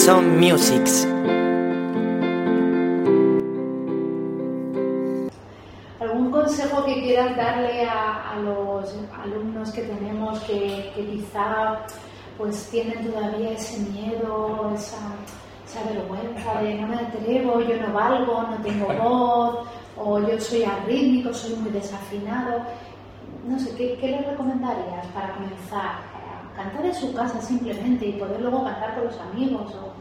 Some Musics. ¿Algún consejo que quieras darle a, a los alumnos que tenemos que, que, quizá pues tienen todavía ese miedo, esa, esa vergüenza de no me atrevo, yo no valgo, no tengo voz, o yo soy arrítmico, soy muy desafinado? No sé, ¿qué, qué les recomendarías para comenzar? Cantar en su casa simplemente y poder luego cantar con los amigos, o,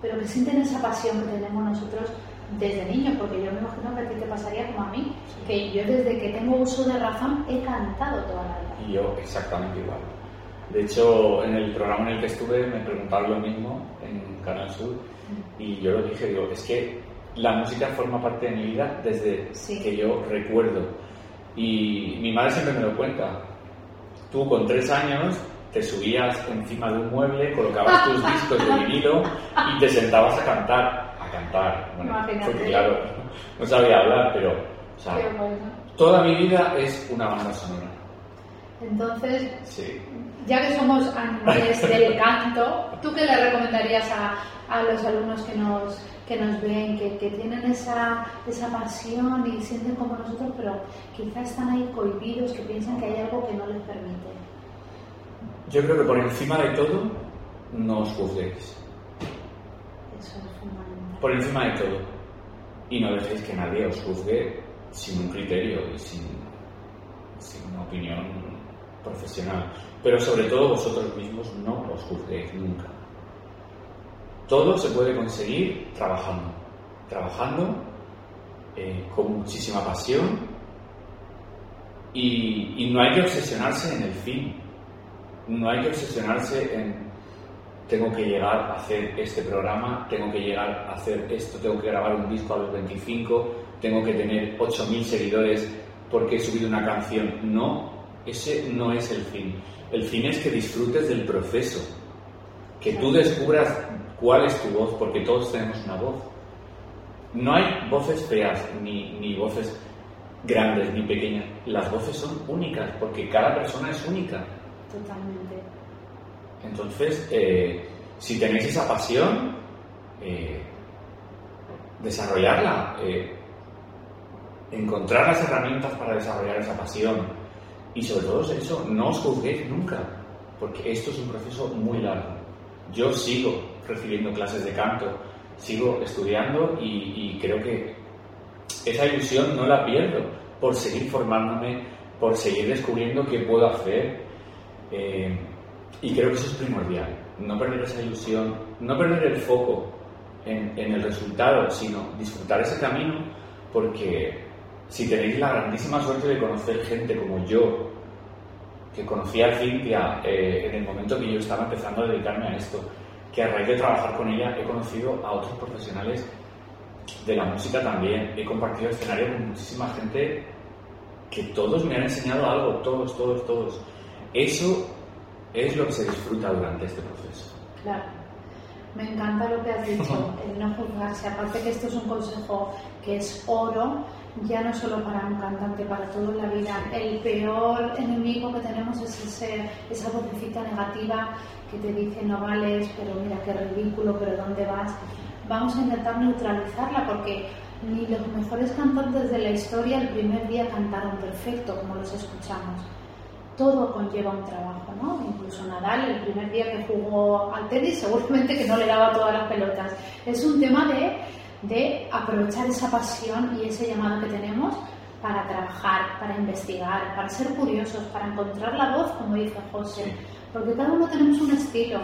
pero que sienten esa pasión que tenemos nosotros desde niños, porque yo me imagino que a ti te pasaría como a mí, que yo desde que tengo uso de razón he cantado toda la vida. Y yo exactamente igual. De hecho, en el programa en el que estuve me preguntaron lo mismo en Canal Sur y yo lo dije, digo, es que la música forma parte de mi vida desde que yo recuerdo. Y mi madre siempre me lo cuenta. Tú con tres años te subías encima de un mueble, colocabas tus discos de vinilo y te sentabas a cantar. A cantar. Bueno, porque claro, no sabía hablar, pero o sea, toda mi vida es una banda sonora. Entonces, ya que somos animales del canto, ¿tú qué le recomendarías a, a los alumnos que nos, que nos ven, que, que, tienen esa, esa pasión y sienten como nosotros, pero quizás están ahí cohibidos, que piensan que hay algo que no les permite? Yo creo que por encima de todo, no os juzguéis. Eso es fundamental. Por encima de todo. Y no dejéis que nadie os juzgue sin un criterio y sin, sin una opinión profesional. Pero sobre todo vosotros mismos no os juzguéis nunca. Todo se puede conseguir trabajando. Trabajando eh, con muchísima pasión y, y no hay que obsesionarse en el fin no hay que obsesionarse en tengo que llegar a hacer este programa, tengo que llegar a hacer esto, tengo que grabar un disco a los 25, tengo que tener 8.000 seguidores porque he subido una canción. No, ese no es el fin. El fin es que disfrutes del proceso, que tú descubras cuál es tu voz, porque todos tenemos una voz. No hay voces feas, ni, ni voces grandes, ni pequeñas. Las voces son únicas, porque cada persona es única. Totalmente. Entonces, eh, si tenéis esa pasión, eh, desarrollarla, eh, encontrar las herramientas para desarrollar esa pasión y sobre todo eso, no os juzguéis nunca, porque esto es un proceso muy largo. Yo sigo recibiendo clases de canto, sigo estudiando y, y creo que esa ilusión no la pierdo por seguir formándome, por seguir descubriendo qué puedo hacer, eh, y creo que eso es primordial, no perder esa ilusión, no perder el foco en, el resultado, sino disfrutar ese camino, porque si tenéis la grandísima suerte de conocer gente como yo, que conocí a Cintia eh, en el momento que yo estaba empezando a dedicarme a esto, que a raíz de trabajar con ella he conocido a otros profesionales de la música también, he compartido escenario con muchísima gente que todos me han enseñado algo, todos, todos, todos. Eso es lo que se disfruta durante este proceso. Claro. Me encanta lo que has dicho, el no juzgarse. Aparte que esto es un consejo que es oro, ya no solo para un cantante, para toda la vida. El peor enemigo que tenemos es ese, esa vocecita negativa que te dice no vales, pero mira qué ridículo, pero ¿dónde vas? Vamos a intentar neutralizarla porque ni los mejores cantantes de la historia el primer día cantaron perfecto como los escuchamos todo conlleva un trabajo, ¿no? Incluso Nadal, el primer día que jugó al tenis, seguramente que no le daba todas las pelotas. Es un tema de, de aprovechar esa pasión y ese llamado que tenemos para trabajar, para investigar, para ser curiosos, para encontrar la voz, como dice José. Porque cada uno tenemos un estilo.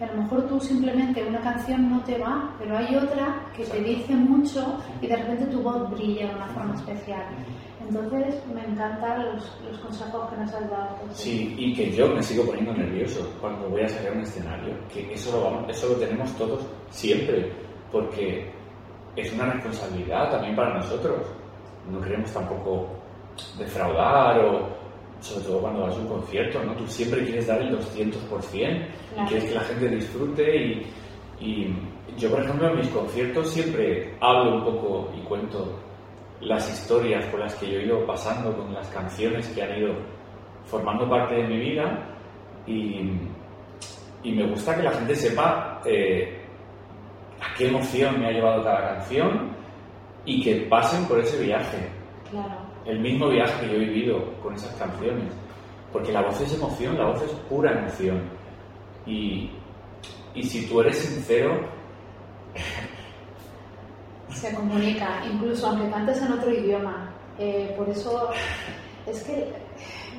A lo mejor tú simplemente una canción no te va, pero hay otra que te dice mucho y de repente tu voz brilla de una forma especial. Entonces, me encantan los, consejos que nos has dado. Sí, y que yo me sigo poniendo nervioso cuando voy a salir a un escenario, que eso lo, vamos, eso lo tenemos todos siempre, porque es una responsabilidad también para nosotros. No queremos tampoco defraudar o, sobre todo cuando vas a un concierto, ¿no? Tú siempre quieres dar el 200% y quieres que la gente disfrute y, y yo, por ejemplo, en mis conciertos siempre hablo un poco y cuento las historias por las que yo he ido pasando, con las canciones que han ido formando parte de mi vida y, y me gusta que la gente sepa eh, a qué emoción me ha llevado cada canción y que pasen por ese viaje. Claro. El mismo viaje que yo he vivido con esas canciones. Porque la voz es emoción, la voz es pura emoción. Y, y si tú eres sincero, se comunica, incluso aunque cantes en otro idioma. Eh, por eso es que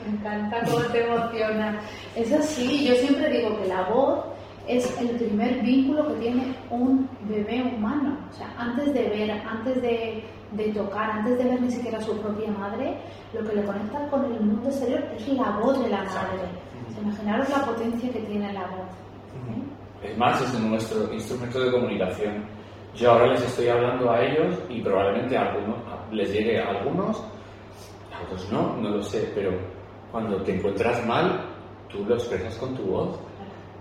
me encanta cómo te emociona. Es así, yo siempre digo que la voz es el primer vínculo que tiene un bebé humano. O sea, antes de ver, antes de, de tocar, antes de ver ni siquiera a su propia madre, lo que le conecta con el mundo exterior es la voz de la madre. O sea, imaginaros la potencia que tiene la voz. ¿eh? Es más, es nuestro instrumento de comunicación. Yo ahora les estoy hablando a ellos y probablemente a algunos les llegue a algunos, a otros no, no lo sé, pero cuando te encuentras mal, tú lo expresas con tu voz.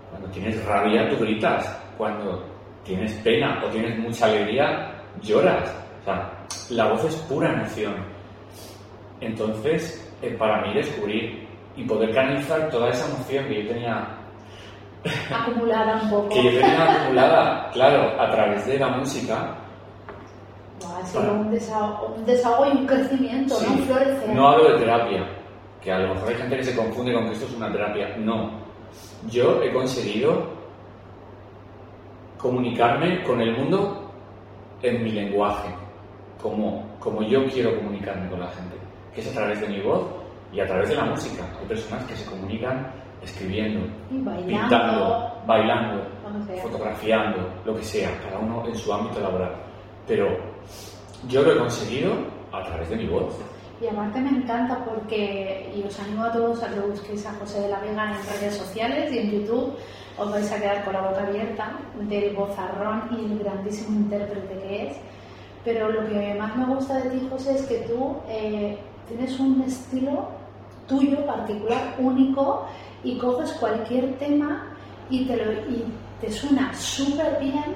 Cuando tienes rabia, tú gritas. Cuando tienes pena o tienes mucha alegría, lloras. O sea, la voz es pura emoción. Entonces, eh, para mí descubrir y poder canalizar toda esa emoción que yo tenía acumulada un poco. que yo tenía acumulada, claro, a través de la música. ha sido un, desahogo, un, desahogo, y un crecimiento, sí. ¿no? Un florecer. No hablo de terapia, que a lo mejor hay gente que se confunde con que esto es una terapia. No. Yo he conseguido comunicarme con el mundo en mi lenguaje, como, como yo quiero comunicarme con la gente, que es a través de mi voz y a través de la música. Hay personas que se comunican escribiendo, bailando, pintando, bailando, fotografiando, lo que sea, cada uno en su ámbito laboral. Pero yo lo he conseguido a través de mi voz. Y aparte me encanta porque, y os animo a todos a que busquéis a José de la Vega en redes sociales y en YouTube, os vais a quedar con la boca abierta del bozarrón y el grandísimo intérprete que es. Pero lo que más me gusta de ti, José, es que tú eh, tienes un estilo tuyo particular, único, y coges cualquier tema y te, lo, y te suena súper bien,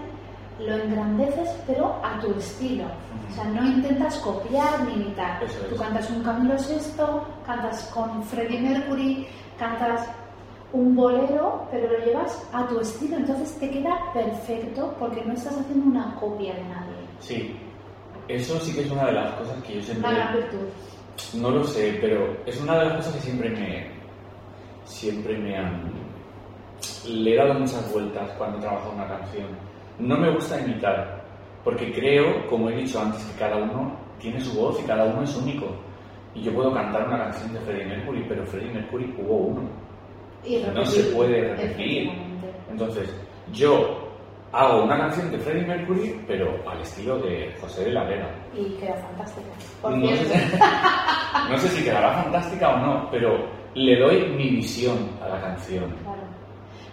lo engrandeces, pero a tu estilo. O sea, no intentas copiar ni imitar. Tú cantas un Camilo VI, cantas con Freddie Mercury, cantas un bolero, pero lo llevas a tu estilo, entonces te queda perfecto porque no estás haciendo una copia de nadie. Sí, eso sí que es una de las cosas que yo siempre... Gran virtud. No lo sé, pero es una de las cosas que siempre me, siempre me han... Le he dado muchas vueltas cuando trabajo una canción. No me gusta imitar, porque creo, como he dicho antes, que cada uno tiene su voz y cada uno es único. Y yo puedo cantar una canción de Freddie Mercury, pero Freddie Mercury hubo uno. Y No se puede repetir. Entonces, yo hago una canción de Freddie Mercury, pero al estilo de José de la Vega. Y queda fantástica. Por No sé, no sé si quedará fantástica o no, pero le doy mi visión a la canción.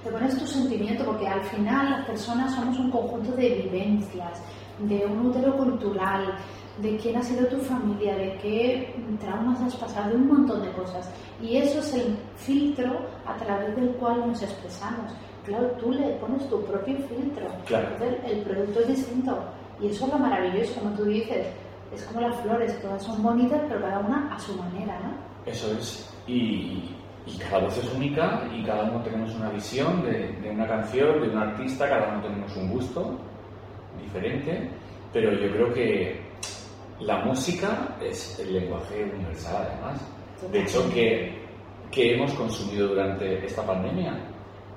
Te pones tu sentimiento porque al final las personas somos un conjunto de vivencias, de un útero cultural, de quién ha sido tu familia, de qué traumas has pasado, de un montón de cosas. Y eso es el filtro a través del cual nos expresamos. Claro, tú le pones tu propio filtro. Claro. Entonces, el producto es distinto. Y eso es lo maravilloso, como tú dices. Es como las flores, todas son bonitas, pero cada una a su manera, ¿no? Eso es. Y, y cada voz es única y cada uno tenemos una visión de, de una canción, de un artista, cada uno tenemos un gusto diferente, pero yo creo que la música es el lenguaje universal además. De hecho, que, que hemos consumido durante esta pandemia?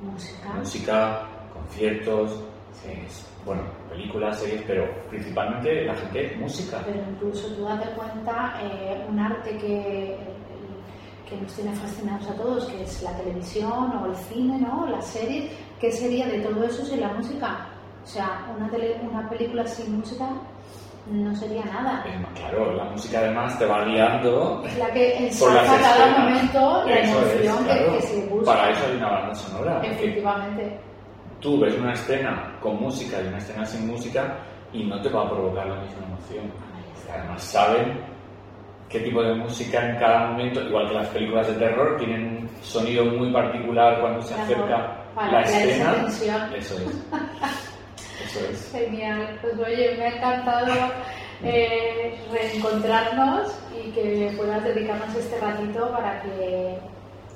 Música. Música, conciertos, eh, bueno, películas, series, pero principalmente la gente música. Pero incluso tú date cuenta, eh, un arte que, que nos tiene fascinados a todos, que es la televisión o el cine, ¿no? Las series, ¿qué sería de todo eso sin la música? O sea, una, tele, una película sin música no sería nada. Claro, la música además te va guiando Es la que ensalza cada escenas. momento la Eso es, emoción que- claro. que, se busca. Para eso hay una banda sonora. Efectivamente. Tú ves una escena con música y una escena sin música y no te va a provocar la misma emoción. Además saben qué tipo de música en cada momento, igual que las películas de terror, tienen un sonido muy particular cuando se acerca para la escena. Eso es. Eso es. Genial, pues oye, me ha encantado eh, reencontrarnos y que puedas dedicarnos este ratito para que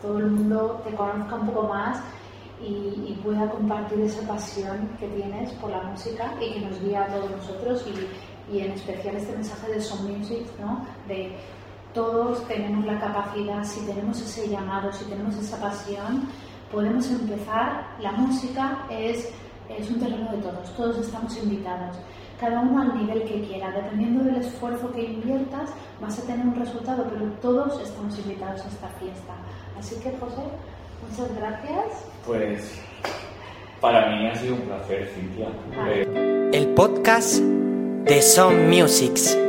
todo el mundo te conozca un poco más y, y, pueda compartir esa pasión que tienes por la música y que nos guía a todos nosotros y, y en especial este mensaje de Son Music, ¿no? de todos tenemos la capacidad, si tenemos ese llamado, si tenemos esa pasión, podemos empezar. La música es, es un terreno de todos, todos estamos invitados cada uno al nivel que quiera. Dependiendo del esfuerzo que inviertas, vas a tener un resultado, pero todos estamos invitados a esta fiesta. Así que, José, muchas gracias. Pues para mí ha sido un placer, Cintia. El podcast de Some Musics.